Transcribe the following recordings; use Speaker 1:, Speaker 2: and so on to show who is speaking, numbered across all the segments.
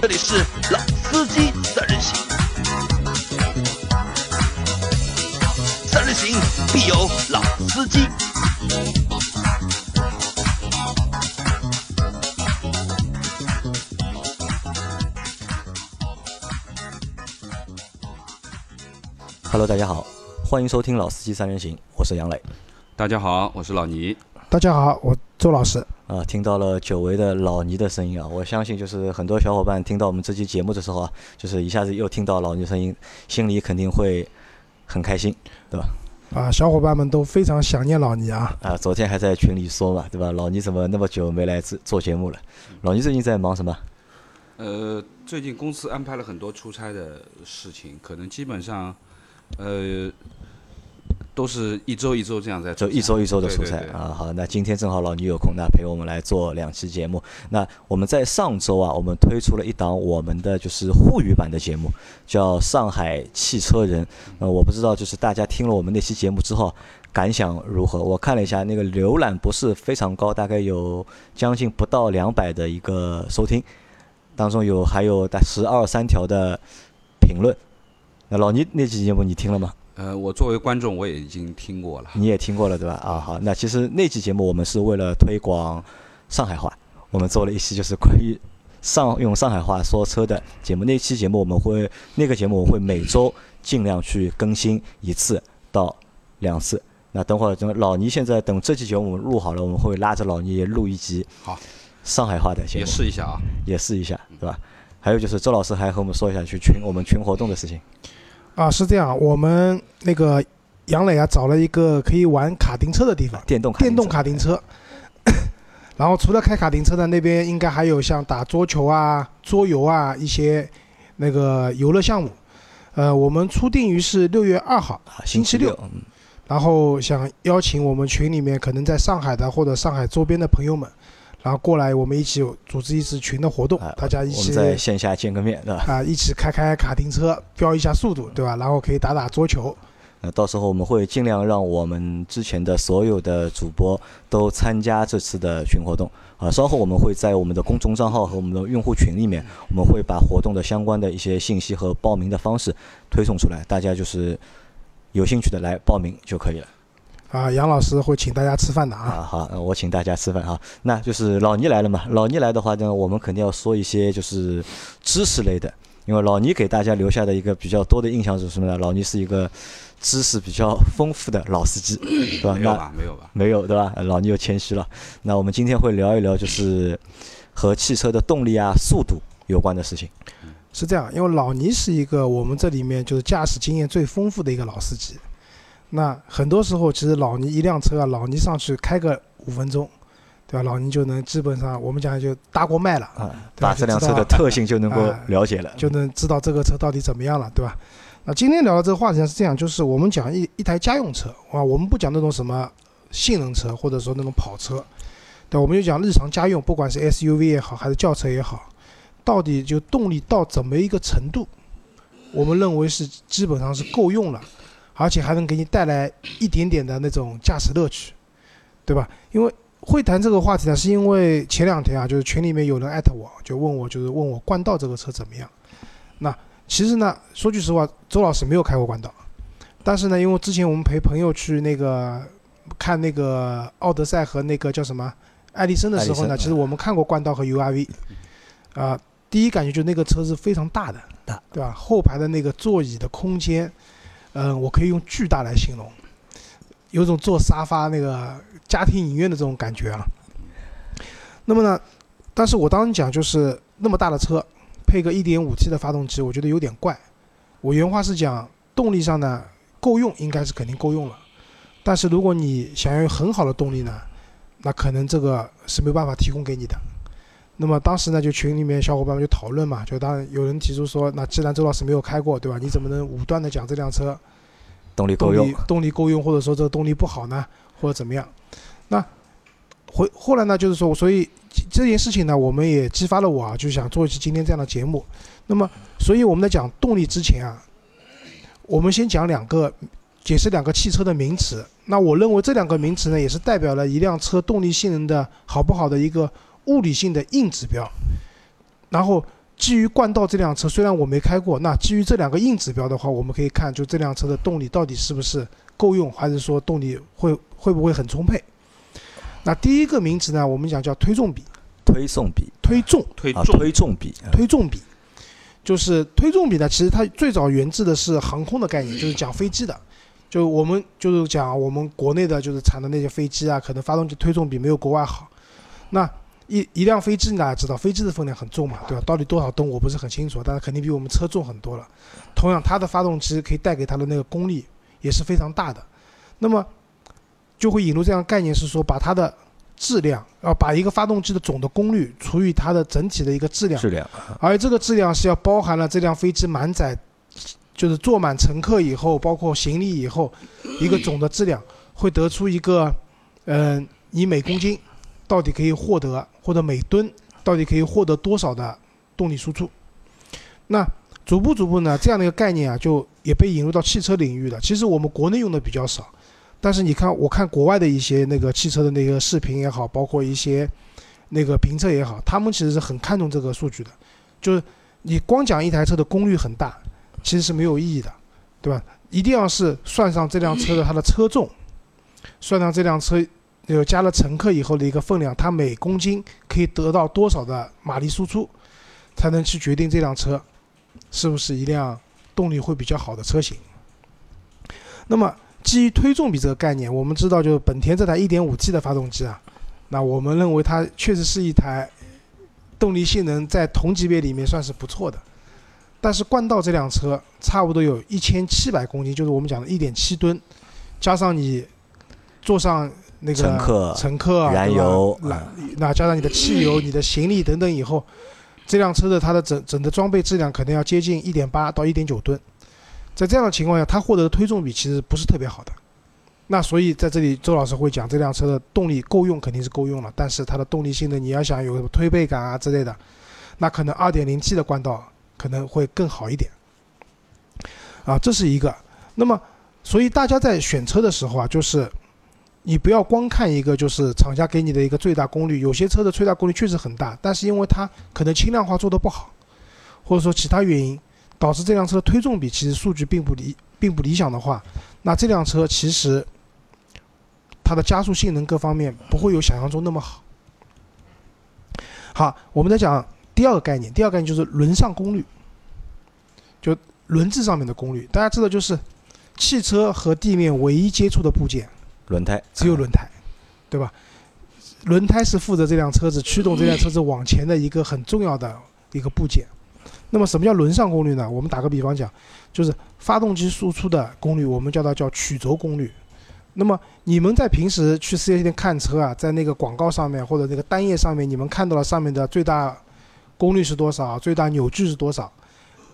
Speaker 1: 这里是老司机三人行，三人行必有老司机。
Speaker 2: Hello，大家好，欢迎收听《老司机三人行》，我是杨磊。
Speaker 3: 大家好，我是老倪。
Speaker 4: 大家好，我周老师。
Speaker 2: 啊，听到了久违的老倪的声音啊！我相信，就是很多小伙伴听到我们这期节目的时候啊，就是一下子又听到老倪声音，心里肯定会很开心，对吧？
Speaker 4: 啊，小伙伴们都非常想念老倪啊！
Speaker 2: 啊，昨天还在群里说嘛，对吧？老倪怎么那么久没来做做节目了？老倪最近在忙什么？
Speaker 3: 呃，最近公司安排了很多出差的事情，可能基本上，呃。都是一周一周这样在，
Speaker 2: 就一周一周的出差啊。好，那今天正好老倪有空，那陪我们来做两期节目。那我们在上周啊，我们推出了一档我们的就是沪语版的节目，叫《上海汽车人》。呃，我不知道就是大家听了我们那期节目之后感想如何？我看了一下那个浏览不是非常高，大概有将近不到两百的一个收听，当中有还有大十二三条的评论。那老倪那期节目你听了吗？
Speaker 3: 呃，我作为观众，我也已经听过了。
Speaker 2: 你也听过了，对吧？啊，好，那其实那期节目我们是为了推广上海话，我们做了一期就是关于上用上海话说车的节目。那期节目我们会，那个节目我会每周尽量去更新一次到两次。那等会儿等老倪现在等这期节目录好了，我们会拉着老倪也录一集
Speaker 3: 好
Speaker 2: 上海话的节目，
Speaker 3: 也试一下啊，
Speaker 2: 也试一下，对吧？还有就是周老师还和我们说一下去群我们群活动的事情。
Speaker 4: 啊，是这样，我们那个杨磊啊，找了一个可以玩卡丁车的地方，
Speaker 2: 电动
Speaker 4: 电动卡丁车。然后除了开卡丁车的，那边应该还有像打桌球啊、桌游啊一些那个游乐项目。呃，我们初定于是六月二号，星期六。然后想邀请我们群里面可能在上海的或者上海周边的朋友们。然后过来，我们一起组织一次群的活动，大家一起
Speaker 2: 在线下见个面，对吧？
Speaker 4: 啊，一起开开卡丁车，飙一下速度，对吧？然后可以打打桌球。
Speaker 2: 那到时候我们会尽量让我们之前的所有的主播都参加这次的群活动。啊，稍后我们会在我们的公众账号和我们的用户群里面，我们会把活动的相关的一些信息和报名的方式推送出来，大家就是有兴趣的来报名就可以了。
Speaker 4: 啊，杨老师会请大家吃饭的啊！
Speaker 2: 好，我请大家吃饭啊。那就是老倪来了嘛。老倪来的话呢，我们肯定要说一些就是知识类的，因为老倪给大家留下的一个比较多的印象是什么呢？老倪是一个知识比较丰富的老司机，对吧？
Speaker 3: 没有吧？没有吧？
Speaker 2: 没有，对吧？老倪又谦虚了。那我们今天会聊一聊就是和汽车的动力啊、速度有关的事情。
Speaker 4: 是这样，因为老倪是一个我们这里面就是驾驶经验最丰富的一个老司机。那很多时候，其实老倪一辆车啊，老倪上去开个五分钟，对吧？老倪就能基本上我们讲就搭过脉了啊，
Speaker 2: 把这辆车的特性就能够了解了，
Speaker 4: 就能知道这个车到底怎么样了，对吧？那今天聊的这个话题是这样，就是我们讲一一台家用车啊，我们不讲那种什么性能车或者说那种跑车，对，我们就讲日常家用，不管是 SUV 也好，还是轿车也好，到底就动力到怎么一个程度，我们认为是基本上是够用了。而且还能给你带来一点点的那种驾驶乐趣，对吧？因为会谈这个话题呢，是因为前两天啊，就是群里面有人艾特我，就问我，就是问我冠道这个车怎么样。那其实呢，说句实话，周老师没有开过冠道，但是呢，因为之前我们陪朋友去那个看那个奥德赛和那个叫什么爱丽绅的时候呢，其实我们看过冠道和 URV，啊，第一感觉就那个车是非常大的，大，对吧？后排的那个座椅的空间。嗯，我可以用巨大来形容，有种坐沙发那个家庭影院的这种感觉啊。那么呢，但是我当时讲就是那么大的车，配个 1.5T 的发动机，我觉得有点怪。我原话是讲动力上呢够用，应该是肯定够用了。但是如果你想要有很好的动力呢，那可能这个是没有办法提供给你的。那么当时呢，就群里面小伙伴们就讨论嘛，就当然有人提出说，那既然周老师没有开过，对吧？你怎么能武断的讲这辆车
Speaker 2: 动力够用？
Speaker 4: 动力够用，或者说这个动力不好呢，或者怎么样？那回后来呢，就是说，所以这件事情呢，我们也激发了我啊，就想做一期今天这样的节目。那么，所以我们在讲动力之前啊，我们先讲两个，解释两个汽车的名词。那我认为这两个名词呢，也是代表了一辆车动力性能的好不好的一个。物理性的硬指标，然后基于冠道这辆车，虽然我没开过，那基于这两个硬指标的话，我们可以看就这辆车的动力到底是不是够用，还是说动力会会不会很充沛。那第一个名词呢，我们讲叫推重比，
Speaker 2: 推送比。
Speaker 4: 推重。
Speaker 2: 啊，
Speaker 3: 推重。
Speaker 2: 推重比，啊。
Speaker 4: 推重比，就是推重比呢，其实它最早源自的是航空的概念，就是讲飞机的。就我们就是讲我们国内的，就是产的那些飞机啊，可能发动机推重比没有国外好。那一一辆飞机，大家知道，飞机的分量很重嘛，对吧？到底多少吨我不是很清楚，但是肯定比我们车重很多了。同样，它的发动机可以带给它的那个功率也是非常大的。那么就会引入这样的概念，是说把它的质量，要把一个发动机的总的功率除以它的整体的一个质量，
Speaker 2: 质量
Speaker 4: 而这个质量是要包含了这辆飞机满载，就是坐满乘客以后，包括行李以后，一个总的质量，会得出一个，嗯、以每公斤到底可以获得，或者每吨到底可以获得多少的动力输出。那逐步逐步呢，这样的一个概念啊，就也被引入到汽车领域了。其实我们国内用的比较少，但是你看，我看国外的一些那个汽车的那个视频也好，包括一些那个评测也好，他们其实是很看重这个数据的。就是你光讲一台车的功率很大，其实是没有意义的，对吧？一定要是算上这辆车的它的车重，算上这辆车有加了乘客以后的一个分量，它每公斤可以得到多少的马力输出，才能去决定这辆车是不是一辆动力会比较好的车型。那么基于推重比这个概念，我们知道就是本田这台 1.5T 的发动机啊，那我们认为它确实是一台动力性能在同级别里面算是不错的。但是冠道这辆车差不多有一千七百公斤，就是我们讲的1.7吨，加上你坐上那个
Speaker 2: 乘客
Speaker 4: 乘客啊
Speaker 2: 燃油
Speaker 4: 那加上你的汽油、你的行李等等以后，这辆车的它的整整的装备质量可能要接近一点八到一点九吨。在这样的情况下，它获得的推重比其实不是特别好的。那所以在这里，周老师会讲这辆车的动力够用肯定是够用了，但是它的动力性能你要想有什么推背感啊之类的，那可能 2.0T 的冠道可能会更好一点。啊，这是一个。那么，所以大家在选车的时候啊，就是你不要光看一个就是厂家给你的一个最大功率，有些车的最大功率确实很大，但是因为它可能轻量化做得不好，或者说其他原因，导致这辆车的推重比其实数据并不理并不理想的话，那这辆车其实它的加速性能各方面不会有想象中那么好。好，我们再讲第二个概念，第二个概念就是轮上功率，就轮子上面的功率。大家知道，就是汽车和地面唯一接触的部件
Speaker 2: 轮胎
Speaker 4: 只有轮胎，对吧？轮胎是负责这辆车子驱动这辆车子往前的一个很重要的一个部件。那么什么叫轮上功率呢？我们打个比方讲，就是发动机输出的功率，我们叫它叫曲轴功率。那么你们在平时去四 S 店看车啊，在那个广告上面或者那个单页上面，你们看到了上面的最大功率是多少，最大扭矩是多少，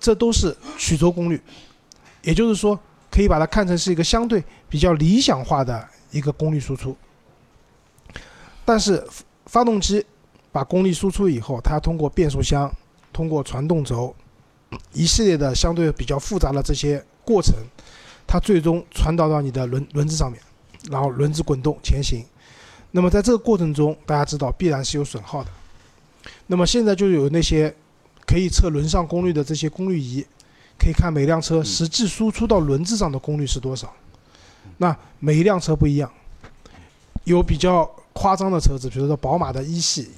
Speaker 4: 这都是曲轴功率。也就是说，可以把它看成是一个相对比较理想化的一个功率输出。但是发动机把功率输出以后，它通过变速箱、通过传动轴一系列的相对比较复杂的这些过程，它最终传导到你的轮轮子上面，然后轮子滚动前行。那么在这个过程中，大家知道必然是有损耗的。那么现在就有那些可以测轮上功率的这些功率仪，可以看每辆车实际输出到轮子上的功率是多少。那每一辆车不一样，有比较夸张的车子，比如说宝马的一系，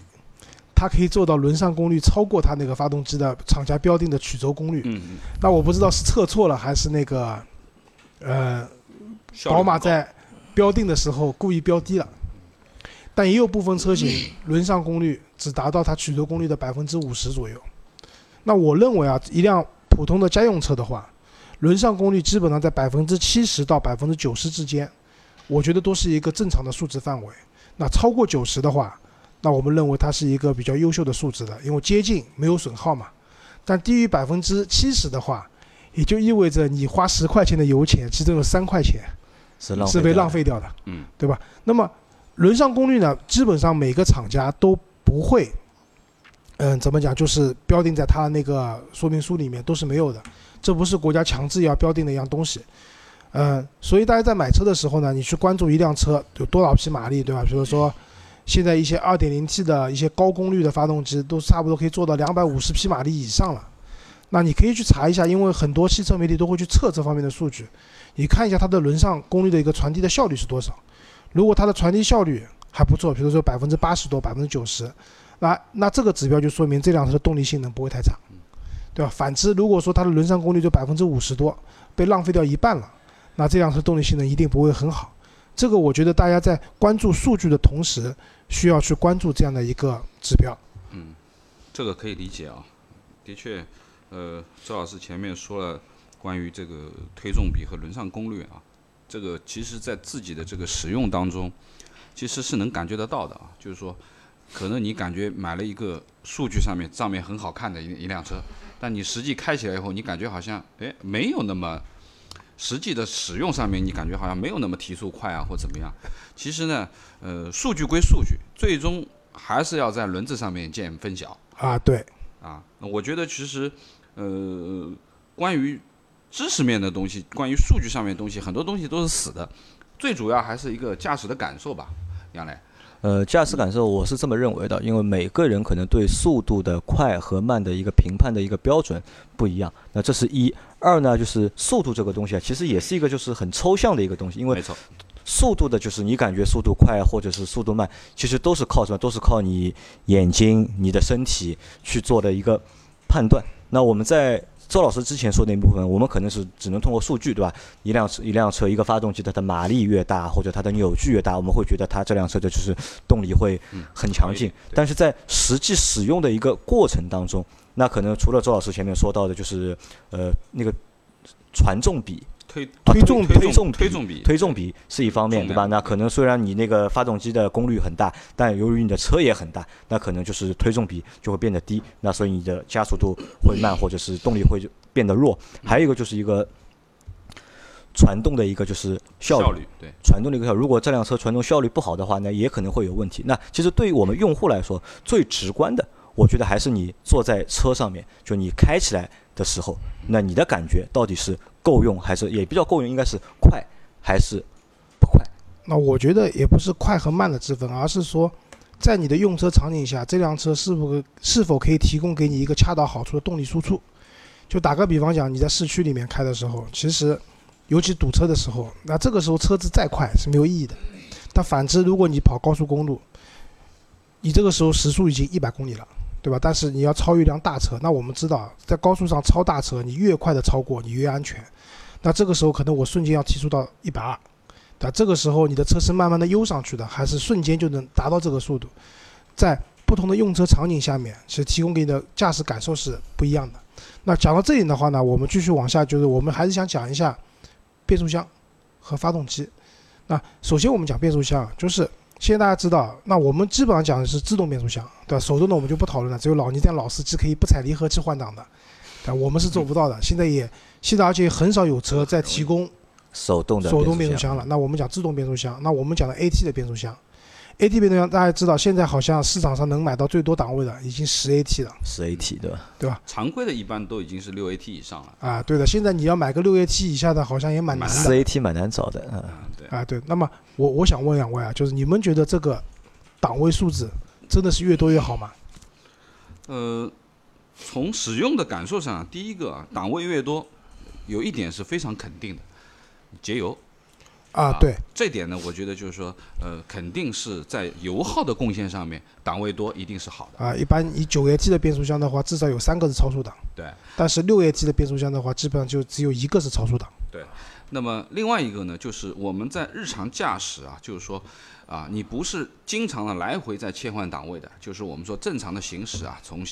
Speaker 4: 它可以做到轮上功率超过它那个发动机的厂家标定的曲轴功率。
Speaker 3: 嗯，嗯
Speaker 4: 那我不知道是测错了还是那个，呃，宝马在标定的时候故意标低了，但也有部分车型 轮上功率只达到它曲轴功率的百分之五十左右。那我认为啊，一辆普通的家用车的话，轮上功率基本上在百分之七十到百分之九十之间，我觉得都是一个正常的数值范围。那超过九十的话，那我们认为它是一个比较优秀的数值的，因为接近没有损耗嘛。但低于百分之七十的话，也就意味着你花十块钱的油钱，其中有三块钱
Speaker 2: 是浪费
Speaker 4: 是被浪费掉的，
Speaker 3: 嗯，
Speaker 4: 对吧？那么轮上功率呢，基本上每个厂家都不会，嗯，怎么讲，就是标定在它那个说明书里面都是没有的，这不是国家强制要标定的一样东西。嗯，所以大家在买车的时候呢，你去关注一辆车有多少匹马力，对吧？比如说现在一些 2.0T 的一些高功率的发动机都差不多可以做到250匹马力以上了。那你可以去查一下，因为很多汽车媒体都会去测这方面的数据，你看一下它的轮上功率的一个传递的效率是多少。如果它的传递效率还不错，比如说百分之八十多、百分之九十，那那这个指标就说明这辆车的动力性能不会太差，对吧？反之，如果说它的轮上功率就百分之五十多，被浪费掉一半了，那这辆车动力性能一定不会很好。这个我觉得大家在关注数据的同时，需要去关注这样的一个指标。
Speaker 3: 嗯，这个可以理解啊，的确。呃，周老师前面说了关于这个推重比和轮上功率啊，这个其实在自己的这个使用当中，其实是能感觉得到的啊。就是说，可能你感觉买了一个数据上面账面很好看的一一辆车，但你实际开起来以后，你感觉好像哎没有那么实际的使用上面，你感觉好像没有那么提速快啊或怎么样。其实呢，呃，数据归数据，最终还是要在轮子上面见分晓
Speaker 4: 啊。对，
Speaker 3: 啊，我觉得其实。呃，关于知识面的东西，关于数据上面的东西，很多东西都是死的。最主要还是一个驾驶的感受吧，杨磊。
Speaker 2: 呃，驾驶感受我是这么认为的，因为每个人可能对速度的快和慢的一个评判的一个标准不一样。那这是一，二呢就是速度这个东西啊，其实也是一个就是很抽象的一个东西，因为
Speaker 3: 没错，
Speaker 2: 速度的就是你感觉速度快或者是速度慢，其实都是靠什么？都是靠你眼睛、你的身体去做的一个判断。那我们在周老师之前说的那部分，我们可能是只能通过数据，对吧？一辆车一辆车一个发动机，它的马力越大，或者它的扭矩越大，我们会觉得它这辆车的就是动力会很强劲。但是在实际使用的一个过程当中，那可能除了周老师前面说到的，就是呃那个传重比。
Speaker 3: 推
Speaker 2: 推重
Speaker 3: 推
Speaker 2: 重
Speaker 3: 推重比
Speaker 2: 推重比是一方面，对吧？那可能虽然你那个发动机的功率很大，但由于你的车也很大，那可能就是推重比就会变得低，那所以你的加速度会慢，或者是动力会变得弱。还有一个就是一个传动的一个就是效
Speaker 3: 率，对
Speaker 2: 传动的一个效。如果这辆车传动效率不好的话，那也可能会有问题。那其实对于我们用户来说，最直观的，我觉得还是你坐在车上面，就你开起来的时候，那你的感觉到底是。够用还是也比较够用，应该是快还是不快？
Speaker 4: 那我觉得也不是快和慢的之分，而是说，在你的用车场景下，这辆车是否是否可以提供给你一个恰到好处的动力输出？就打个比方讲，你在市区里面开的时候，其实尤其堵车的时候，那这个时候车子再快是没有意义的。但反之，如果你跑高速公路，你这个时候时速已经一百公里了。对吧？但是你要超一辆大车，那我们知道，在高速上超大车，你越快的超过，你越安全。那这个时候可能我瞬间要提速到一百二，对吧？这个时候你的车是慢慢的悠上去的，还是瞬间就能达到这个速度？在不同的用车场景下面，其实提供给你的驾驶感受是不一样的。那讲到这里的话呢，我们继续往下，就是我们还是想讲一下变速箱和发动机。那首先我们讲变速箱，就是。现在大家知道，那我们基本上讲的是自动变速箱，对吧？手动的我们就不讨论了，只有老倪这样老司机可以不踩离合器换挡的，但我们是做不到的。现在也现在而且很少有车在提供
Speaker 2: 手动的
Speaker 4: 手动变速箱了。那我们讲自动变速箱，那我们讲的 AT 的变速箱，AT 变速箱大家知道，现在好像市场上能买到最多档位的已经十 AT 了，
Speaker 2: 十 AT 对吧？
Speaker 4: 对吧？
Speaker 3: 常规的一般都已经是六 AT 以上了
Speaker 4: 啊。对的，现在你要买个六 AT 以下的，好像也蛮难的。四
Speaker 2: AT 蛮难找的，嗯，
Speaker 3: 对
Speaker 4: 啊，对。那么我我想问两位啊，就是你们觉得这个？档位数字真的是越多越好吗？
Speaker 3: 呃，从使用的感受上，第一个啊，档位越多，有一点是非常肯定的，节油。
Speaker 4: 啊，对，
Speaker 3: 这点呢，我觉得就是说，呃，肯定是在油耗的贡献上面，档位多一定是好的。
Speaker 4: 啊，一般以九 AT 的变速箱的话，至少有三个是超速档。
Speaker 3: 对。
Speaker 4: 但是六 AT 的变速箱的话，基本上就只有一个是超速档。
Speaker 3: 对。那么另外一个呢，就是我们在日常驾驶啊，就是说。啊，你不是经常的来回在切换档位的，就是我们说正常的行驶啊，从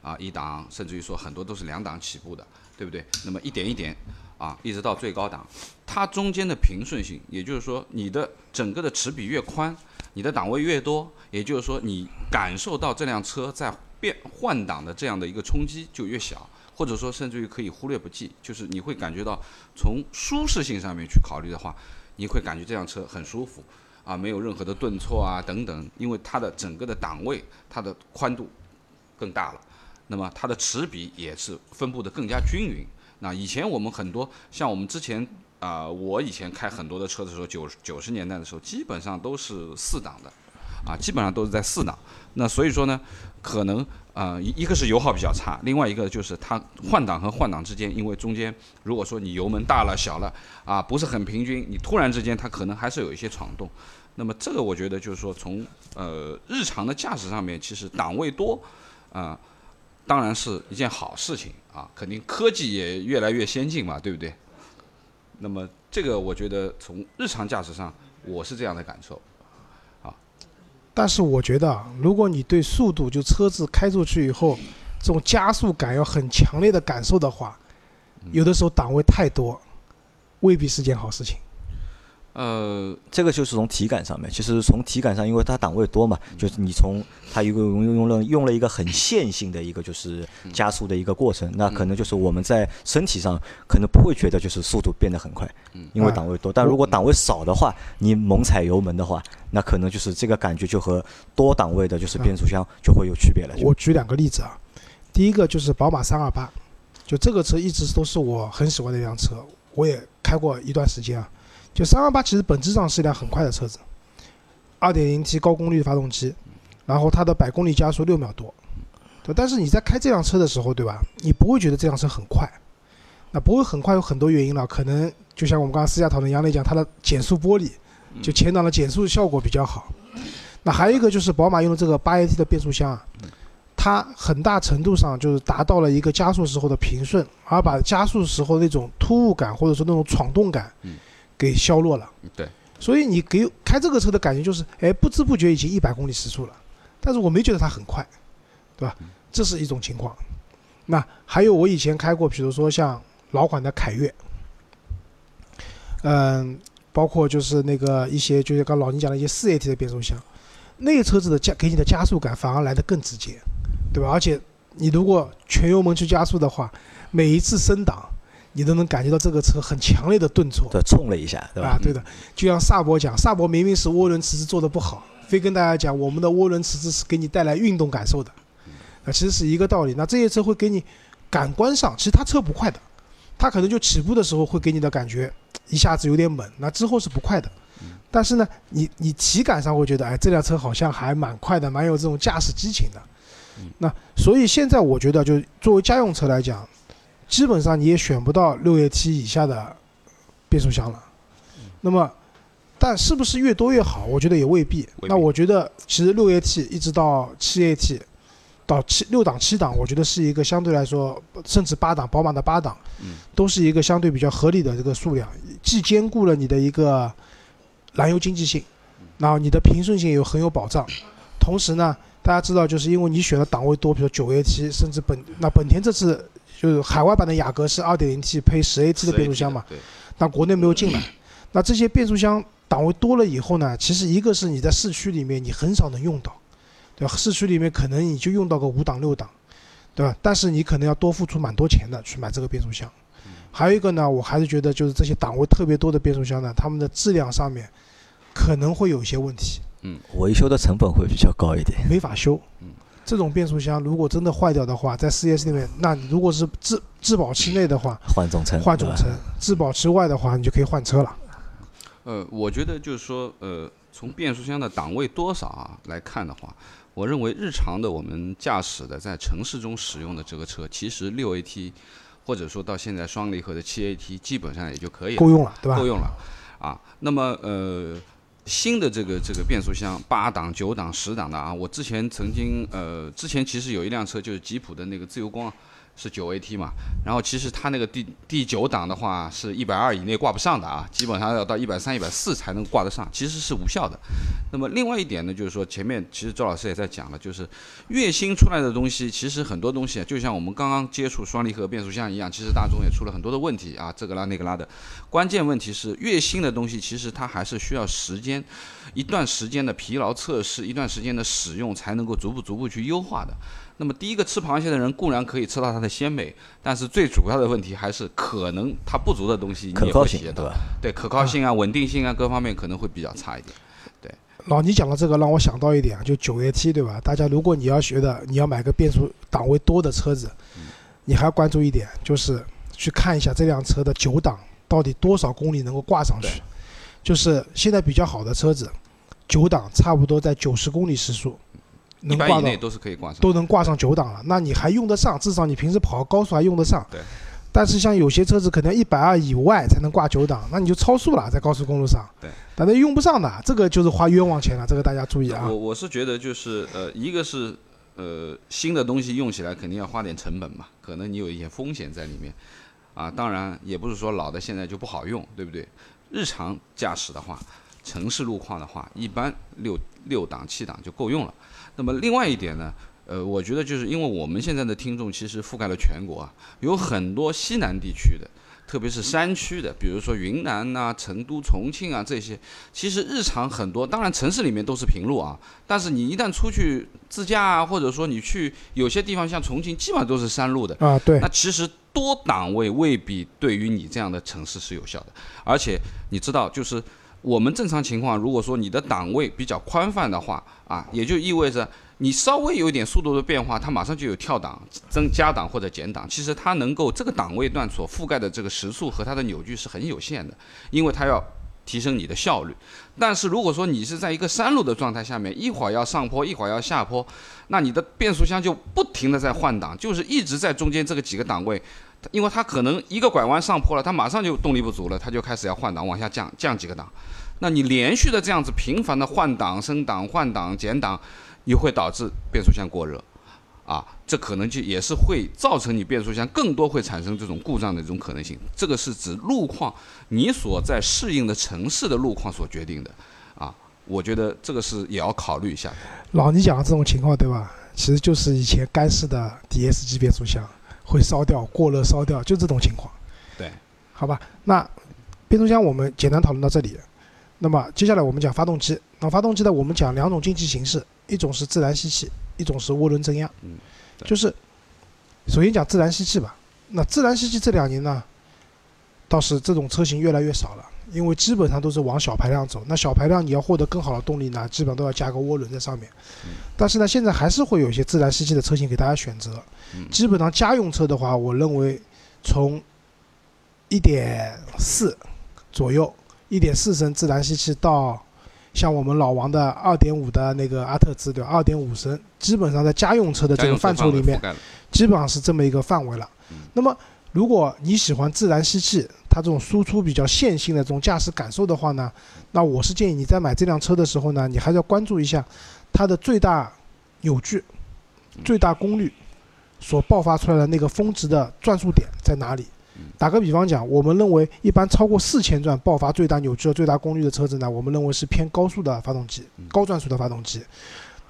Speaker 3: 啊一档，甚至于说很多都是两档起步的，对不对？那么一点一点啊，一直到最高档，它中间的平顺性，也就是说你的整个的齿比越宽，你的档位越多，也就是说你感受到这辆车在变换挡的这样的一个冲击就越小，或者说甚至于可以忽略不计，就是你会感觉到从舒适性上面去考虑的话，你会感觉这辆车很舒服。啊，没有任何的顿挫啊，等等，因为它的整个的档位，它的宽度更大了，那么它的齿比也是分布的更加均匀。那以前我们很多像我们之前啊，我以前开很多的车的时候，九九十年代的时候，基本上都是四档的，啊，基本上都是在四档。那所以说呢，可能啊一一个是油耗比较差，另外一个就是它换挡和换挡之间，因为中间如果说你油门大了小了啊，不是很平均，你突然之间它可能还是有一些闯动。那么这个我觉得就是说从呃日常的驾驶上面，其实档位多啊，当然是一件好事情啊，肯定科技也越来越先进嘛，对不对？那么这个我觉得从日常驾驶上，我是这样的感受啊。
Speaker 4: 但是我觉得，如果你对速度就车子开出去以后，这种加速感要很强烈的感受的话，有的时候档位太多，未必是件好事情。
Speaker 3: 呃，
Speaker 2: 这个就是从体感上面，其实从体感上，因为它档位多嘛，就是你从它一个用用了用了一个很线性的一个就是加速的一个过程，那可能就是我们在身体上可能不会觉得就是速度变得很快，因为档位多。但如果档位少的话，你猛踩油门的话，那可能就是这个感觉就和多档位的就是变速箱就会有区别了。
Speaker 4: 我举两个例子啊，第一个就是宝马三二八，就这个车一直都是我很喜欢的一辆车，我也开过一段时间啊。就三万八其实本质上是一辆很快的车子，二点零 T 高功率发动机，然后它的百公里加速六秒多，对。但是你在开这辆车的时候，对吧？你不会觉得这辆车很快，那不会很快有很多原因了，可能就像我们刚刚私下讨论杨磊讲，它的减速玻璃，就前挡的减速效果比较好。那还有一个就是宝马用的这个八 AT 的变速箱啊，它很大程度上就是达到了一个加速时候的平顺，而把加速时候那种突兀感或者说那种闯动感，给削弱了。
Speaker 3: 对，
Speaker 4: 所以你给开这个车的感觉就是，哎，不知不觉已经一百公里时速了，但是我没觉得它很快，对吧？这是一种情况。那还有我以前开过，比如说像老款的凯越，嗯，包括就是那个一些，就是刚老倪讲的一些四 AT 的变速箱，那个车子的加给你的加速感反而来得更直接，对吧？而且你如果全油门去加速的话，每一次升档，你都能感觉到这个车很强烈的顿挫，
Speaker 2: 对冲了一下，对吧？
Speaker 4: 啊，对的，就像萨博讲，萨博明明是涡轮迟滞做的不好，非跟大家讲我们的涡轮迟滞是给你带来运动感受的，啊，其实是一个道理。那这些车会给你感官上，其实它车不快的，它可能就起步的时候会给你的感觉一下子有点猛，那之后是不快的。但是呢，你你体感上会觉得，哎，这辆车好像还蛮快的，蛮有这种驾驶激情的。那所以现在我觉得，就作为家用车来讲，基本上你也选不到六 AT 以下的变速箱了。那么，但是不是越多越好？我觉得也未必。那我觉得其实六 AT 一直到七 AT 到七六档七档，我觉得是一个相对来说，甚至八档，宝马的八档，
Speaker 3: 嗯
Speaker 4: 都是一个相对比较合理的这个数量，既兼顾了你的一个燃油经济性，然后你的平顺性又很有保障，同时呢，大家知道，就是因为你选的档位多，比如九 AT，甚至本那本田这次就是海外版的雅阁是 2.0T 配 10AT 的变速箱嘛，
Speaker 3: 对，
Speaker 4: 但国内没有进来。那这些变速箱档位多了以后呢，其实一个是你在市区里面你很少能用到，对吧？市区里面可能你就用到个五档六档，对吧？但是你可能要多付出蛮多钱的去买这个变速箱。还有一个呢，我还是觉得就是这些档位特别多的变速箱呢，它们的质量上面可能会有一些问题，嗯
Speaker 2: 维修的成本会比较高一点。
Speaker 4: 没法修
Speaker 3: 嗯。
Speaker 4: 这种变速箱如果真的坏掉的话，在四 S 里面，那你如果是质质保期内的话，
Speaker 2: 换总成，
Speaker 4: 换总成；质保期外的话，你就可以换车了。
Speaker 3: 呃，我觉得就是说，呃，从变速箱的档位多少啊来看的话，我认为日常的我们驾驶的在城市中使用的这个车，其实六 AT 或者说到现在双离合的七 AT 基本上也就可以了。
Speaker 4: 够用了，对吧？
Speaker 3: 够用了啊。那么呃，新的这个这个变速箱八档、九档、十档的啊，我之前曾经呃，之前其实有一辆车就是吉普的那个自由光。是九 AT 嘛，然后其实它那个第第九档的话是一百二以内挂不上的啊，基本上要到一百三、一百四才能挂得上，其实是无效的。那么另外一点呢，就是说前面其实周老师也在讲了，就是月新出来的东西，其实很多东西啊就像我们刚刚接触双离合变速箱一样，其实大众也出了很多的问题啊，这个拉那个拉的。关键问题是月新的东西，其实它还是需要时间，一段时间的疲劳测试，一段时间的使用，才能够逐步逐步去优化的。那么第一个吃螃蟹的人固然可以吃到它的鲜美，但是最主要的问题还是可能它不足的东西你
Speaker 2: 可
Speaker 3: 也会体验到
Speaker 2: 靠性对吧？？
Speaker 3: 对可靠性啊、稳定性啊各方面可能会比较差一点。
Speaker 4: 对老倪讲的这个让我想到一点啊，就九 AT 对吧？大家如果你要学的，你要买个变速档位多的车子，你还要关注一点，就是去看一下这辆车的九档到底多少公里能够挂上去。就是现在比较好的车子，九档差不多在九十公里时速，
Speaker 3: 一
Speaker 4: 能挂到
Speaker 3: 百以内都是可以挂上。
Speaker 4: 都能挂上九档了，那你还用得上，至少你平时跑高速还用得上。
Speaker 3: 对。
Speaker 4: 但是像有些车子可能一百二以外才能挂九档，那你就超速了，在高速公路上。
Speaker 3: 对。
Speaker 4: 但那用不上的，这个就是花冤枉钱了，这个大家注意啊
Speaker 3: 我。我是觉得就是呃，一个是呃新的东西用起来肯定要花点成本嘛，可能你有一些风险在里面啊。当然也不是说老的现在就不好用，对不对？日常驾驶的话，城市路况的话，一般六六档七档就够用了。那么另外一点呢？呃，我觉得就是因为我们现在的听众其实覆盖了全国啊，有很多西南地区的，特别是山区的，比如说云南呐、成都、重庆啊这些，其实日常很多，当然城市里面都是平路啊，但是你一旦出去自驾啊，或者说你去有些地方像重庆，基本上都是山路的，
Speaker 4: 啊，对
Speaker 3: 那，其实多档位未必对于你这样的城市是有效的，而且你知道，就是我们正常情况，如果说你的档位比较宽泛的话啊，也就意味着你稍微有一点速度的变化，它马上就有跳档、增加档或者减档。其实它能够这个档位段所覆盖的这个时速和它的扭矩是很有限的，因为它要提升你的效率。但是如果说你是在一个山路的状态下面，一会儿要上坡，一会儿要下坡，那你的变速箱就不停的在换挡，就是一直在中间这个几个档位，因为它可能一个拐弯上坡了，它马上就动力不足了，它就开始要换挡，往下降降几个档。那你连续的这样子频繁的换挡、升档、换挡、减档，也会导致变速箱过热，啊，这可能就也是会造成你变速箱更多会产生这种故障的这种可能性。这个是指路况你所在适应的城市的路况所决定的，啊，我觉得这个是也要考虑一下。
Speaker 4: 老倪讲的这种情况，对吧？其实就是以前干式的 DSG 变速箱会烧掉、过热烧掉，就这种情况。
Speaker 3: 对，
Speaker 4: 好吧，那变速箱我们简单讨论到这里。那么接下来我们讲发动机。那发动机呢，我们讲两种进气形式，一种是自然吸气，一种是涡轮增压。
Speaker 3: 嗯，
Speaker 4: 就是首先讲自然吸气吧。那自然吸气这两年呢，倒是这种车型越来越少了，因为基本上都是往小排量走。那小排量你要获得更好的动力呢，基本上都要加个涡轮在上面。但是呢，现在还是会有一些自然吸气的车型给大家选择。基本上家用车的话，我认为从一点四左右，一点四升自然吸气到像我们老王的二点五的那个阿特兹对吧？二点五升，基本上在家用车的这个范畴里面基本上是这么一个范围了。那么，如果你喜欢自然吸气，它这种输出比较线性的这种驾驶感受的话呢，那我是建议你在买这辆车的时候呢，你还是要关注一下它的最大扭矩、最大功率所爆发出来的那个峰值的转速点在哪里。打个比方讲，我们认为一般超过四千转爆发最大扭矩和最大功率的车子呢，我们认为是偏高速的发动机、高转速的发动机。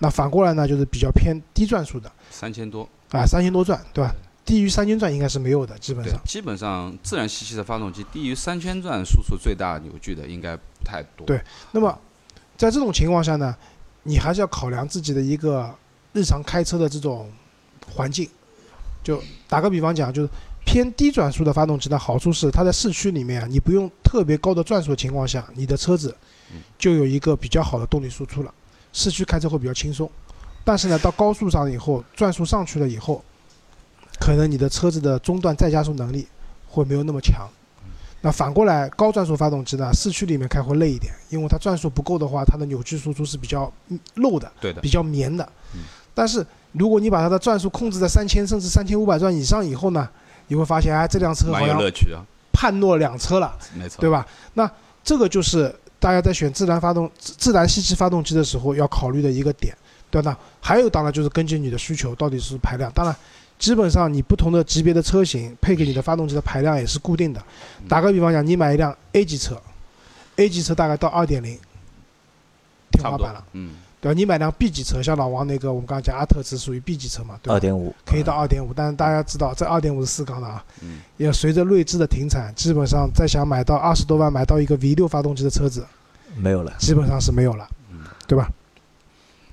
Speaker 4: 那反过来呢，就是比较偏低转速的。
Speaker 3: 三千多，
Speaker 4: 啊，三千多转，对吧？低于三千转应该是没有的，基本上，。
Speaker 3: 对基本上自然吸气的发动机低于三千转输出最大扭矩的应该不太多。
Speaker 4: 对那么，在这种情况下呢，你还是要考量自己的一个日常开车的这种环境。就打个比方讲，就是偏低转速的发动机的好处是，它在市区里面啊，你不用特别高的转速的情况下，你的车子就有一个比较好的动力输出了，市区开车会比较轻松。但是呢，到高速上以后，转速上去了以后，可能你的车子的中段再加速能力会没有那么强。那反过来，高转速发动机呢，市区里面开会累一点，因为它转速不够的话，它的扭矩输出是比较嗯漏的，
Speaker 3: 对的
Speaker 4: 比，较绵的。但是如果你把它的转速控制在三千甚至三千五百转以上以后呢，你会发现，哎，这辆车好像
Speaker 3: 乐趣啊，
Speaker 4: 判若两车了，
Speaker 3: 没错，
Speaker 4: 对吧？那这个就是大家在选自然发动自自然吸气发动机的时候要考虑的一个点，对吧？还有当然就是根据你的需求到底是排量，当然基本上你不同的级别的车型配给你的发动机的排量也是固定的。打个比方讲，你买一辆 A 级车，A 级车大概到二点零天花板了，，
Speaker 3: 嗯，
Speaker 4: 对吧？你买辆 B 级车，像老王那个我们刚刚讲阿特兹属于 B 级车嘛，对吧？
Speaker 2: 二点五
Speaker 4: 可以到二点五，但是大家知道这二点五是四缸的啊，
Speaker 3: 嗯
Speaker 4: 也随着锐志的停产，基本上再想买到二十多万买到一个 V 六发动机的车子，
Speaker 2: 没有了。
Speaker 4: 基本上是没有了，
Speaker 3: 嗯
Speaker 4: 对吧？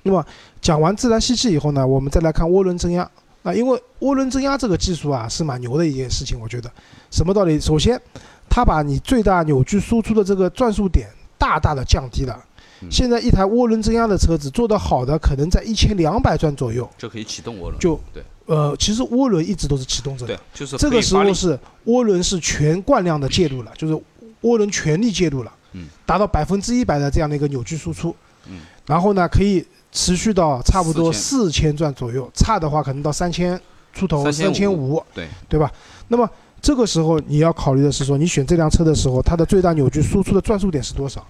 Speaker 4: 那么讲完自然吸气以后呢，我们再来看涡轮增压。那因为涡轮增压这个技术啊是蛮牛的一件事情，我觉得什么道理？首先，它把你最大扭矩输出的这个转速点大大的降低了。
Speaker 3: 嗯
Speaker 4: 现在一台涡轮增压的车子做得好的，可能在一千两百转左右。
Speaker 3: 就可以启动涡轮，
Speaker 4: 就
Speaker 3: 对
Speaker 4: 呃，其实涡轮一直都是启动着的
Speaker 3: 对，，就是
Speaker 4: 这个时候是涡轮是全惯量的介入了，就是涡轮全力介入了，
Speaker 3: 嗯，
Speaker 4: 达到百分之一百的这样的一个扭矩输出。
Speaker 3: 嗯，
Speaker 4: 然后呢可以持续到差不多四千转左右，差的话可能到三千出头，三千五，
Speaker 3: 对
Speaker 4: 对吧？那么这个时候你要考虑的是说，你选这辆车的时候，它的最大扭矩输出的转速点是多少？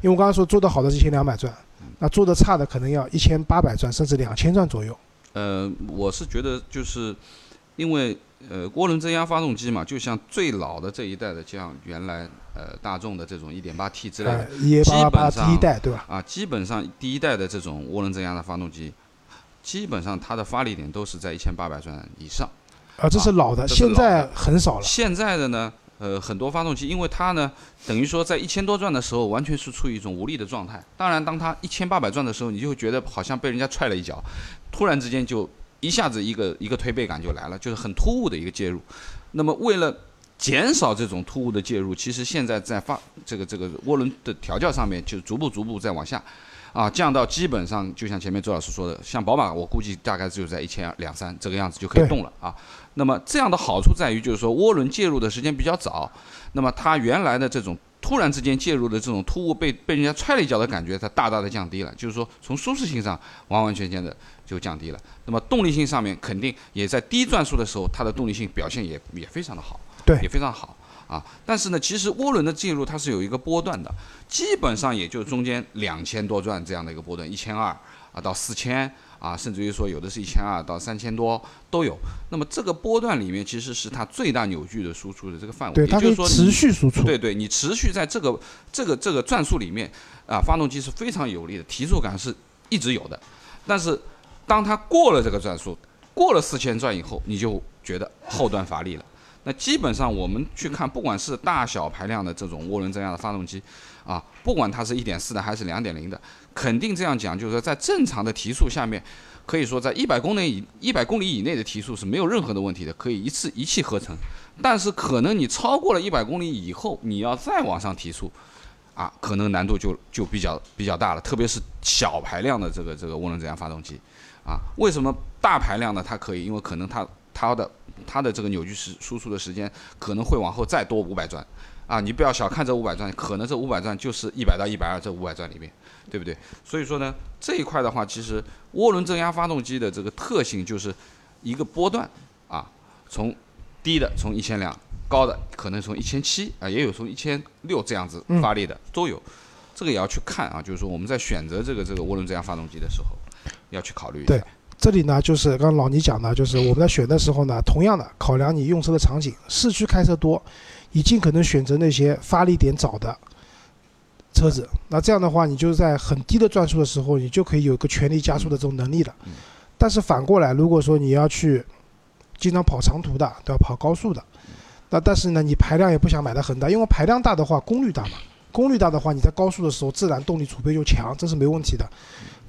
Speaker 4: 因为我刚刚说做的好的是一千两百转，那做的差的可能要一千八百转，甚至两千转左右。
Speaker 3: 呃，我是觉得就是因为呃涡轮增压发动机嘛，就像最老的这一代的，像原来呃大众的这种 1.8T 之类的
Speaker 4: 哎，E
Speaker 3: 基本上
Speaker 4: 第一代，对吧？
Speaker 3: 啊，基本上第一代的这种涡轮增压的发动机，基本上它的发力点都是在一千八百转以上。
Speaker 4: 啊，这是老的，现在很少了。
Speaker 3: 现在的呢，呃，很多发动机，因为它呢，等于说在一千多转的时候，完全是处于一种无力的状态。当然，当它一千八百转的时候，你就会觉得好像被人家踹了一脚，突然之间就一下子一个一个推背感就来了，就是很突兀的一个介入。那么为了减少这种突兀的介入，其实现在在发这个这个涡轮的调教上面，就逐步逐步在往下。啊，降到基本上就像前面周老师说的，像宝马，我估计大概只有在一千两三这个样子就可以动了啊。那么这样的好处在于，就是说涡轮介入的时间比较早，那么它原来的这种突然之间介入的这种突兀被被人家踹了一脚的感觉，它大大的降低了。就是说从舒适性上完完全全的就降低了。那么动力性上面肯定也在低转速的时候，它的动力性表现也也非常的好，
Speaker 4: 对
Speaker 3: 也非常好。啊，但是呢，其实涡轮的介入它是有一个波段的，基本上也就中间两千多转这样的一个波段，一千二啊到四千啊，甚至于说有的是一千二到三千多都有。那么这个波段里面其实是它最大扭矩的输出的这个范围，
Speaker 4: 对，
Speaker 3: 也就是说持
Speaker 4: 续输出。
Speaker 3: 对对，你持续在这个这个这个转速里面啊，发动机是非常有力的，提速感是一直有的。但是当它过了这个转速，过了四千转以后，你就觉得后段乏力了。那基本上我们去看，不管是大小排量的这种涡轮增压的发动机，啊，不管它是一点四的还是两点零的，肯定这样讲，就是说在正常的提速下面，可以说在一百公里以一百公里以内的提速是没有任何的问题的，可以一次一气呵成。但是可能你超过了一百公里以后，你要再往上提速，啊，可能难度就就比较比较大了，特别是小排量的这个这个涡轮增压发动机，啊，为什么大排量的它可以？因为可能它它的它的这个扭矩时输出的时间可能会往后再多五百转，啊，你不要小看这五百转，可能这五百转就是一百到一百二这五百转里面，对不对？所以说呢，这一块的话，其实涡轮增压发动机的这个特性就是一个波段啊，从低的从一千两，高的可能从一千七啊，也有从一千六这样子发力的、都有，这个也要去看啊，就是说我们在选择这个这个涡轮增压发动机的时候，要去考虑一下。
Speaker 4: 对这里呢，就是刚刚老倪讲的，就是我们在选的时候呢，同样的考量你用车的场景，市区开车多，你尽可能选择那些发力点早的车子。那这样的话，你就是在很低的转速的时候，你就可以有一个全力加速的这种能力了。
Speaker 3: 嗯
Speaker 4: 但是反过来，如果说你要去经常跑长途的，对吧？跑高速的，那但是呢，你排量也不想买的很大，因为排量大的话，功率大嘛。功率大的话，你在高速的时候，自然动力储备就强，这是没问题的。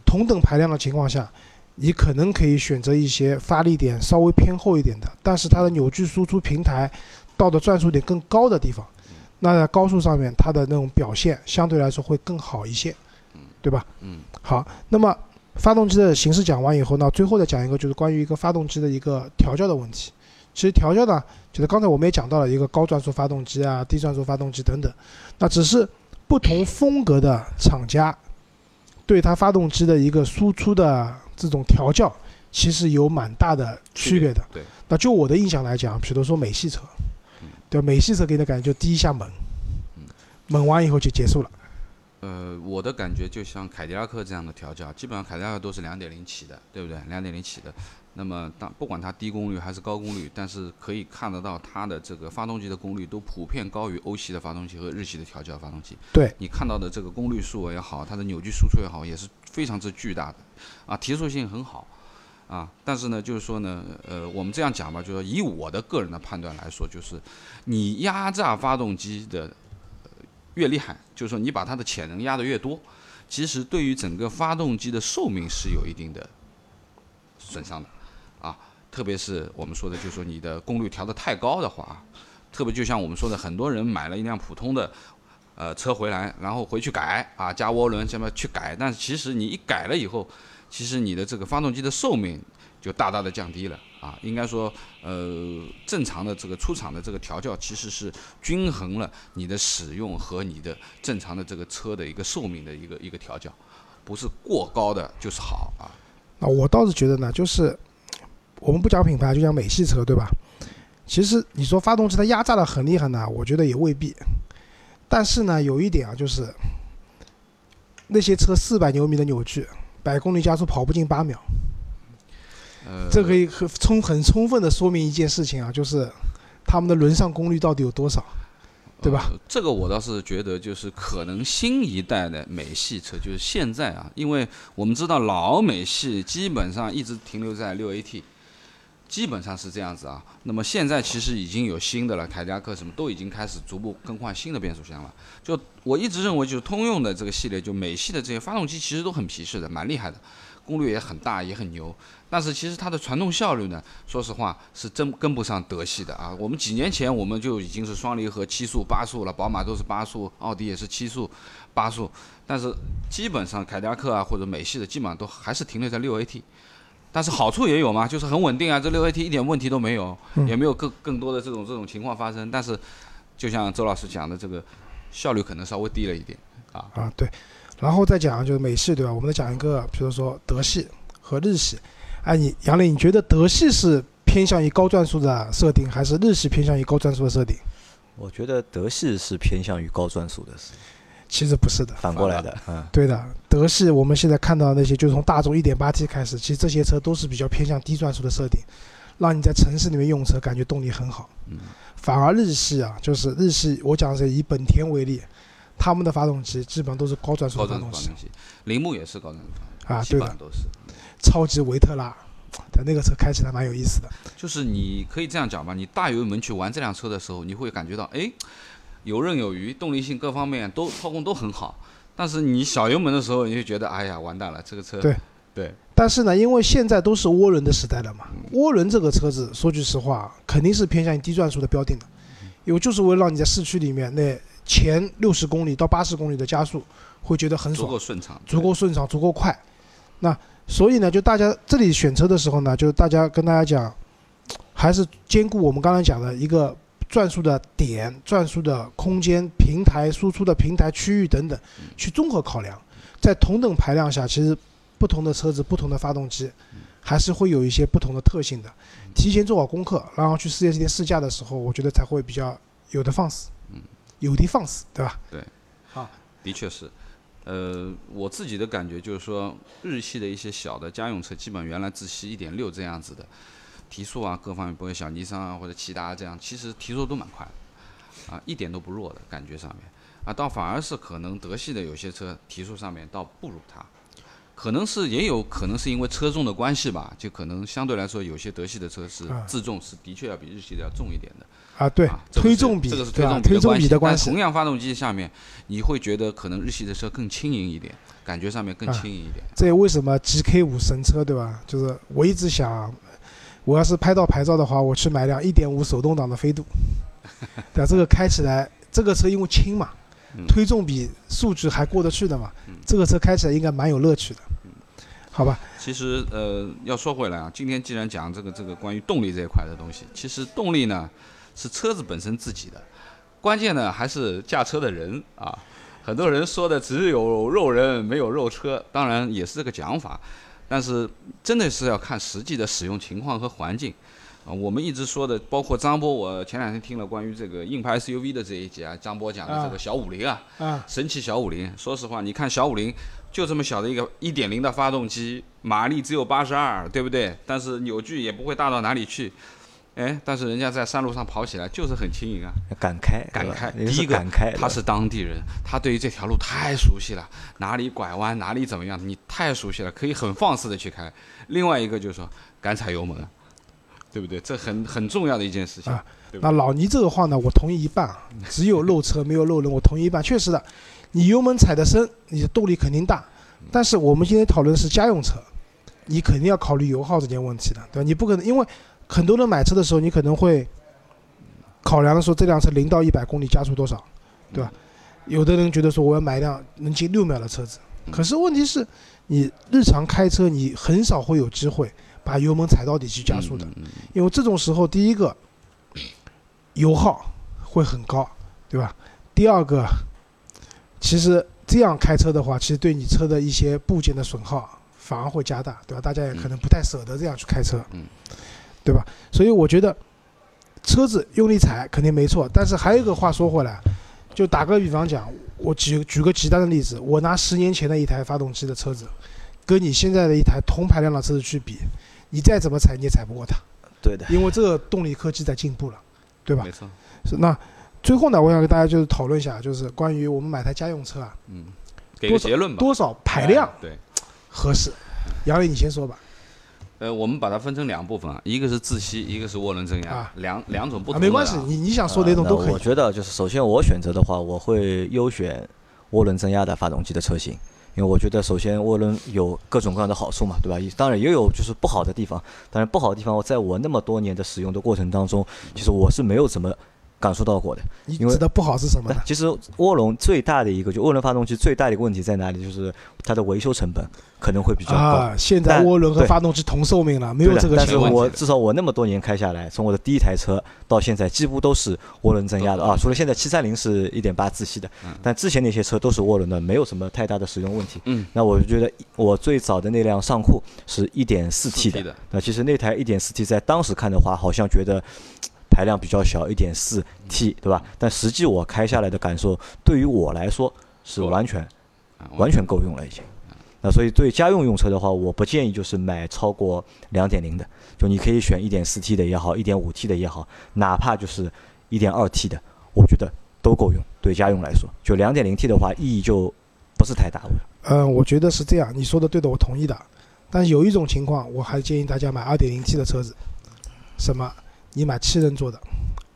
Speaker 4: 同等排量的情况下，你可能可以选择一些发力点稍微偏后一点的，但是它的扭矩输出平台到的转速点更高的地方，那在高速上面它的那种表现相对来说会更好一些，对吧？
Speaker 3: 嗯，
Speaker 4: 好，那么发动机的形式讲完以后呢，最后再讲一个就是关于一个发动机的一个调教的问题。其实调教呢，就是刚才我们也讲到了一个高转速发动机啊、低转速发动机等等，那只是不同风格的厂家对它发动机的一个输出的这种调教，其实有蛮大的区别的。
Speaker 3: 对，
Speaker 4: 那就我的印象来讲，比如说美系车，对？美系车给你的感觉就第一下猛，猛完以后就结束了。
Speaker 3: 呃，我的感觉就像凯迪拉克这样的调教，基本上凯迪拉克都是两点零起的，对不对？两点零起的。那么当不管它低功率还是高功率，但是可以看得到它的这个发动机的功率都普遍高于欧系的发动机和日系的调教发动机。
Speaker 4: 对，
Speaker 3: 你看到的这个功率数也好，它的扭矩输出也好，也是非常之巨大的，啊，提速性很好，啊，但是呢，就是说呢，呃，我们这样讲吧，就是说以我的个人的判断来说，就是你压榨发动机的越厉害，就是说你把它的潜能压得越多，其实对于整个发动机的寿命是有一定的损伤的，啊，特别是我们说的，就是说你的功率调得太高的话啊，特别就像我们说的，很多人买了一辆普通的呃车回来，然后回去改啊，加涡轮什么去改，但是其实你一改了以后，其实你的这个发动机的寿命就大大的降低了啊。应该说，呃，正常的这个出厂的这个调教其实是均衡了你的使用和你的正常的这个车的一个寿命的一个一个调教不是过高的就是好啊。
Speaker 4: 那我倒是觉得呢，就是我们不讲品牌，就讲美系车，对吧？其实你说发动机它压榨的很厉害呢，我觉得也未必。但是呢，有一点啊，就是那些车四百牛米的扭矩，百公里加速跑不进八秒，
Speaker 3: 呃，
Speaker 4: 这可以很充很充分的说明一件事情啊，就是他们的轮上功率到底有多少，对吧？
Speaker 3: 呃这个我倒是觉得，就是可能新一代的美系车，就是现在啊，因为我们知道老美系基本上一直停留在六 AT，基本上是这样子啊。那么现在其实已经有新的了，凯迪拉克什么都已经开始逐步更换新的变速箱了。就我一直认为，就是通用的这个系列，就美系的这些发动机其实都很皮实的，蛮厉害的，功率也很大，也很牛。但是其实它的传动效率呢，说实话是真跟不上德系的啊。我们几年前我们就已经是双离合七速八速了，宝马都是八速，奥迪也是七速八速，但是基本上凯迪拉克啊或者美系的基本上都还是停留在六 AT。但是好处也有嘛，就是很稳定啊，这六 AT 一点问题都没有，也没有更更多的这种这种情况发生。但是就像周老师讲的，这个效率可能稍微低了一点啊。
Speaker 4: 啊，对。然后再讲就是美系，对吧？我们再讲一个，比如说德系和日系。哎，你杨磊，你觉得德系是偏向于高转速的设定，还是日系偏向于高转速的设定？
Speaker 2: 我觉得德系是偏向于高转速的，是
Speaker 4: 其实不是的，
Speaker 2: 反过来的，嗯，
Speaker 4: 对的，德系我们现在看到的那些，就从大众 1.8T 开始，其实这些车都是比较偏向低转速的设定，让你在城市里面用车感觉动力很好。
Speaker 3: 嗯。
Speaker 4: 反而日系啊，就是日系，我讲的是以本田为例，他们的发动机基本上都是高转速的发动机
Speaker 3: 铃木也是高转速发动机，
Speaker 4: 啊对的
Speaker 3: 都是。
Speaker 4: 超级维特拉，但那个车开起来蛮有意思的。
Speaker 3: 就是你可以这样讲吧，你大油门去玩这辆车的时候，你会感觉到，哎，游刃有余，动力性各方面都操控都很好。但是你小油门的时候，你就觉得，哎呀，完蛋了，这个车。
Speaker 4: 对
Speaker 3: 对，
Speaker 4: 但是呢，因为现在都是涡轮的时代了嘛，涡轮这个车子说句实话，肯定是偏向于低转速的标定的，因为就是为了让你在市区里面那前六十公里到八十公里的加速会觉得很爽
Speaker 3: 足
Speaker 4: 爽，
Speaker 3: 够顺畅，
Speaker 4: 足够顺畅，足够快。那所以呢，就大家这里选车的时候呢，就大家跟大家讲，还是兼顾我们刚才讲的一个转速的点、转速的空间、平台输出的平台区域等等，去综合考量。在同等排量下，其实不同的车子、不同的发动机，还是会有一些不同的特性的。提前做好功课，然后去四 S 店试驾的时候，我觉得才会比较有的放矢，有的放矢，对吧？
Speaker 3: 对，好的确是。呃，我自己的感觉就是说，日系的一些小的家用车，基本原来自吸一点六这样子的，提速啊各方面，不会小尼桑啊或者骐达这样，其实提速都蛮快的，啊，一点都不弱的感觉上面，啊，倒反而是可能德系的有些车提速上面倒不如它，可能是也有可能是因为车重的关系吧，就可能相对来说有些德系的车是
Speaker 4: 啊
Speaker 3: 自重是的确要比日系的要重一点的。
Speaker 4: 啊，对推重比，
Speaker 3: 这个是
Speaker 4: 推重比的关
Speaker 3: 但
Speaker 4: 系
Speaker 3: 同样发动机下面，你会觉得可能日系的车更轻盈一点，感觉上面更
Speaker 4: 啊
Speaker 3: 轻盈一点。
Speaker 4: 这也为什么 GK 五神车对吧？就是我一直想，我要是拍到牌照的话，我去买辆1.5手动挡的飞度，对吧？这个开起来，这个车因为轻嘛，
Speaker 3: 嗯
Speaker 4: 推重比数据还过得去的嘛，这个车开起来应该蛮有乐趣的，好吧？
Speaker 3: 其实呃，要说回来啊，今天既然讲这个这个关于动力这一块的东西，其实动力呢是车子本身自己的，关键呢还是驾车的人啊。很多人说的只有肉人没有肉车，当然也是这个讲法，但是真的是要看实际的使用情况和环境。啊，我们一直说的，包括张波，我前两天听了关于这个硬派 SUV 的这一节啊，张波讲的这个小五零啊，
Speaker 4: 啊，
Speaker 3: 神奇小五零，说实话，你看小五零就这么小的一个一点零的发动机，马力只有八十二，对不对？但是扭矩也不会大到哪里去，哎，但是人家在山路上跑起来就是很轻盈啊，
Speaker 2: 敢开，
Speaker 3: 敢开。第一个
Speaker 2: 敢开，
Speaker 3: 他是当地人，他对于这条路太熟悉了，哪里拐弯哪里怎么样，你太熟悉了，可以很放肆的去开。另外一个就是说敢踩油门，对不对？这很很重要的一件事情。
Speaker 4: 啊那老倪这个话呢，我同意一半啊，只有漏车没有漏人，我同意一半。确实的，你油门踩得深，你的动力肯定大。但是我们今天讨论的是家用车，你肯定要考虑油耗这件问题的，对吧？你不可能，因为很多人买车的时候，你可能会考量说这辆车零到一百公里加速多少，对吧？有的人觉得说我要买一辆能进六秒的车子，可是问题是，你日常开车你很少会有机会把油门踩到底去加速的。因为这种时候，第一个油耗会很高，对吧？第二个，其实这样开车的话，其实对你车的一些部件的损耗反而会加大，对吧？大家也可能不太舍得这样去开车，
Speaker 3: 嗯，
Speaker 4: 对吧？所以我觉得车子用力踩肯定没错，但是还有一个话说回来，就打个比方讲，我举举个极端的例子，我拿十年前的一台发动机的车子，跟你现在的一台同排量的车子去比，你再怎么踩你也踩不过它，
Speaker 2: 对的，
Speaker 4: 因为这个动力科技在进步了，对吧
Speaker 3: 没？错，
Speaker 4: 是那最后呢，我想跟大家就是讨论一下，就是关于我们买台家用车啊，
Speaker 3: 嗯，给
Speaker 4: 多少
Speaker 3: 个结论吧。
Speaker 4: 多少排量
Speaker 3: 哎对，
Speaker 4: 合适？杨磊，你先说吧。
Speaker 3: 呃，我们把它分成两部分啊，一个是自吸，一个是涡轮增压
Speaker 4: 啊，
Speaker 3: 两两种不
Speaker 4: 啊，
Speaker 3: 同的、
Speaker 4: 没关系，你你想说哪种都可以
Speaker 2: 我。觉得就是首先我选择的话，我会优选涡轮增压的发动机的车型，因为我觉得首先涡轮有各种各样的好处嘛，对吧？当然也有就是不好的地方，当然不好的地方，我在我那么多年的使用的过程当中，其实我是没有怎么感受到过的。因为
Speaker 4: 你指的不好是什么呢？
Speaker 2: 其实涡轮最大的一个就涡轮发动机最大的一个问题在哪里？就是它的维修成本可能会比较高。
Speaker 4: 啊，现在涡轮和发动机同寿命了，没有这个
Speaker 2: 但是。我至少我那么多年开下来，从我的第一台车到现在，几乎都是涡轮增压的啊，除了现在七三零是一点八自吸的，但之前那些车都是涡轮的，没有什么太大的使用问题。
Speaker 3: 嗯，
Speaker 2: 那我就觉得我最早的那辆尚酷是一点四 T 的那其实那台一点四 T 在当时看的话，好像觉得排量比较小，一点四 T 对吧？但实际我开下来的感受，对于我来说是完全
Speaker 3: 啊
Speaker 2: 完全够用了已经。那所以对家用用车的话，我不建议就是买超过两点零的，就你可以选一点四 T 的也好，一点五 T 的也好，哪怕就是一点二 T 的，我觉得都够用。对家用来说，就两点零 T 的话，意义就不是太大。
Speaker 4: 嗯，我觉得是这样，你说的对的，我同意的。但是有一种情况，我还建议大家买二点零 T 的车子，什么？你买七人座的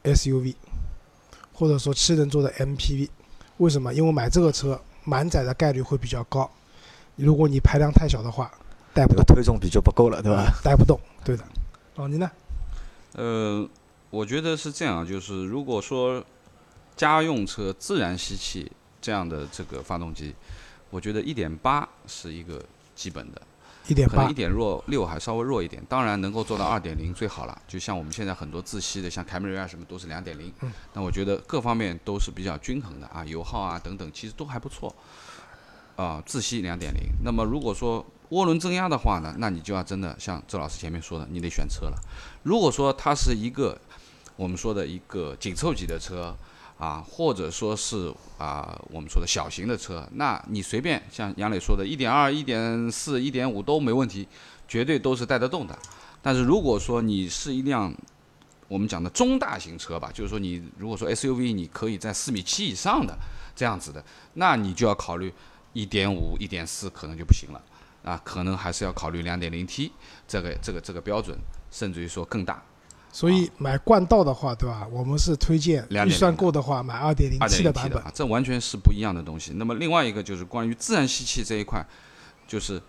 Speaker 4: SUV，或者说七人座的 MPV。为什么？因为买这个车满载的概率会比较高。如果你排量太小的话，带不动，
Speaker 2: 推重比就不够了，对吧？
Speaker 4: 带不动。对的。哦，你呢？
Speaker 3: 呃，我觉得是这样，就是如果说家用车自然吸气这样的这个发动机，我觉得一点八是一个基本的，
Speaker 4: 一点八
Speaker 3: 可能一。点弱六还稍微弱一点，当然能够做到二点零最好了。就像我们现在很多自吸的，像凯美瑞啊什么都是两点零，那我觉得各方面都是比较均衡的啊，油耗啊等等，其实都还不错。啊，自吸两点零。那么如果说涡轮增压的话呢，那你就要真的像周老师前面说的，你得选车了。如果说它是一个我们说的一个紧凑级的车啊，或者说是啊我们说的小型的车，那你随便像杨磊说的，一点二、一点四、一点五都没问题，绝对都是带得动的。但是如果说你是一辆我们讲的中大型车吧，就是说你如果说 SUV，你可以在四米七以上的这样子的，那你就要考虑一点五、一点四可能就不行了啊，可能还是要考虑两点零 T 这个这个这个标准，甚至于说更大。
Speaker 4: 所以买冠道的话，对吧？我们是推荐
Speaker 3: 2.0
Speaker 4: 预算够的话买 2.0T
Speaker 3: 2.0
Speaker 4: 的版本。
Speaker 3: 啊，这完全是不一样的东西。那么另外一个就是关于自然吸气这一块，就是，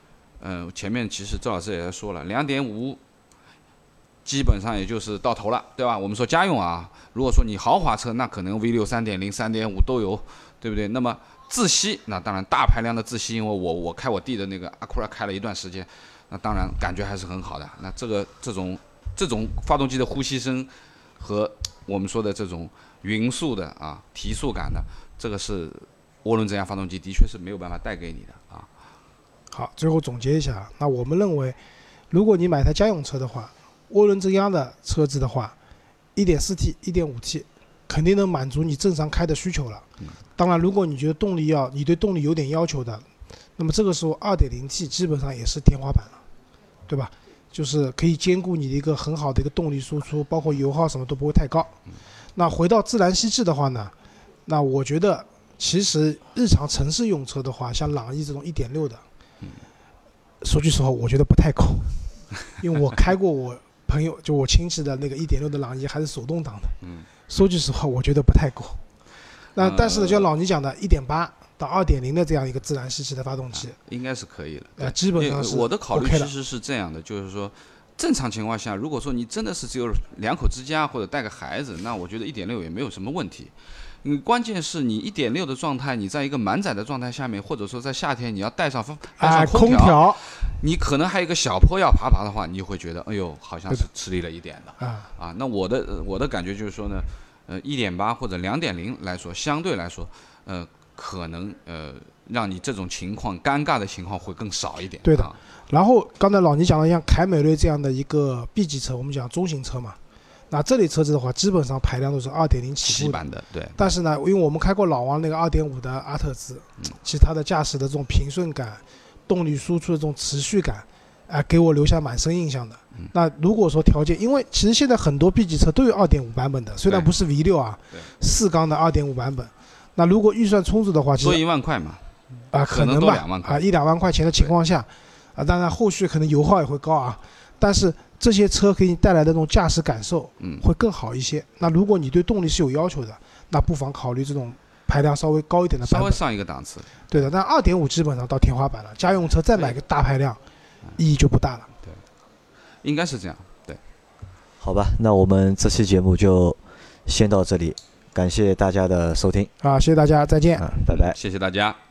Speaker 3: 呃，前面其实周老师也在说了，两点五基本上也就是到头了，对吧？我们说家用啊，如果说你豪华车，那可能 V 六三点零、三点五都有，对不对？那么自吸，那当然大排量的自吸，因为我我开我弟的那个阿库拉开了一段时间，那当然感觉还是很好的。那这个这种这种发动机的呼吸声和我们说的这种匀速的啊提速感的，这个是涡轮增压发动机的确是没有办法带给你的啊。
Speaker 4: 好，最后总结一下，那我们认为，如果你买台家用车的话，涡轮增压的车子的话一点四 T、一点五 T，肯定能满足你正常开的需求了。当然，如果你觉得动力要，你对动力有点要求的，那么这个时候二点零 T 基本上也是天花板了，对吧？就是可以兼顾你的一个很好的一个动力输出，包括油耗什么都不会太高。那回到自然吸气的话呢，那我觉得其实日常城市用车的话，像朗逸这种1.6的，说句实话，我觉得不太够，因为我开过我朋友就我亲戚的那个1.6的朗逸，还是手动挡的。
Speaker 3: 嗯。
Speaker 4: 说句实话，我觉得不太够。那
Speaker 3: 呃
Speaker 4: 但是呢，就像老倪讲的，1.8到二点零的这样一个自然吸气的发动机，
Speaker 3: 应该是可以了。
Speaker 4: 呃，基本上是
Speaker 3: 我的考虑。其实是这样的，就是说，正常情况下，如果说你真的是只有两口之家或者带个孩子，那我觉得一点六也没有什么问题。嗯关键是你一点六的状态，你在一个满载的状态下面，或者说在夏天你要带上风带
Speaker 4: 哎，
Speaker 3: 上
Speaker 4: 空
Speaker 3: 调，
Speaker 4: 调
Speaker 3: 你可能还有一个小坡要爬爬的话，你就会觉得，哎呦，好像是吃力了一点的。
Speaker 4: 啊，
Speaker 3: 啊，那我的呃我的感觉就是说呢，呃，一点八或者两点零来说，相对来说，呃，可能呃让你这种情况尴尬的情况会更少一点。
Speaker 4: 对的
Speaker 3: 啊
Speaker 4: 然后刚才老倪讲了像凯美瑞这样的一个 B 级车，我们讲中型车嘛，那这类车子的话，基本上排量都是二点零起
Speaker 3: 七
Speaker 4: 步的。
Speaker 3: 版的，对，
Speaker 4: 但是呢，因为我们开过老王那个二点五的阿特兹，
Speaker 3: 嗯
Speaker 4: 其实它的驾驶的这种平顺感、动力输出的这种持续感，啊、给我留下蛮深印象的。
Speaker 3: 嗯
Speaker 4: 那如果说条件，因为其实现在很多 B 级车都有二点五版本的，虽然不是 V 六啊，四缸的二点五版本。那如果预算充足的话，其
Speaker 3: 多
Speaker 4: 实
Speaker 3: 一万块嘛，
Speaker 4: 啊、
Speaker 3: 可能
Speaker 4: 能吧
Speaker 3: 都两万块
Speaker 4: 啊一两万块钱的情况下，啊当然后续可能油耗也会高啊，但是这些车给你带来的那种驾驶感受
Speaker 3: 嗯，
Speaker 4: 会更好一些。那如果你对动力是有要求的，那不妨考虑这种排量稍微高一点的版本。
Speaker 3: 稍微上一个档次。
Speaker 4: 对的，但二点五基本上到天花板了，家用车再买个大排量，意义就不大了。
Speaker 3: 对应该是这样。
Speaker 2: 对好吧，那我们这期节目就先到这里，感谢大家的收听
Speaker 4: 啊，谢谢大家，再见。
Speaker 2: 啊，拜拜。
Speaker 3: 谢谢大家。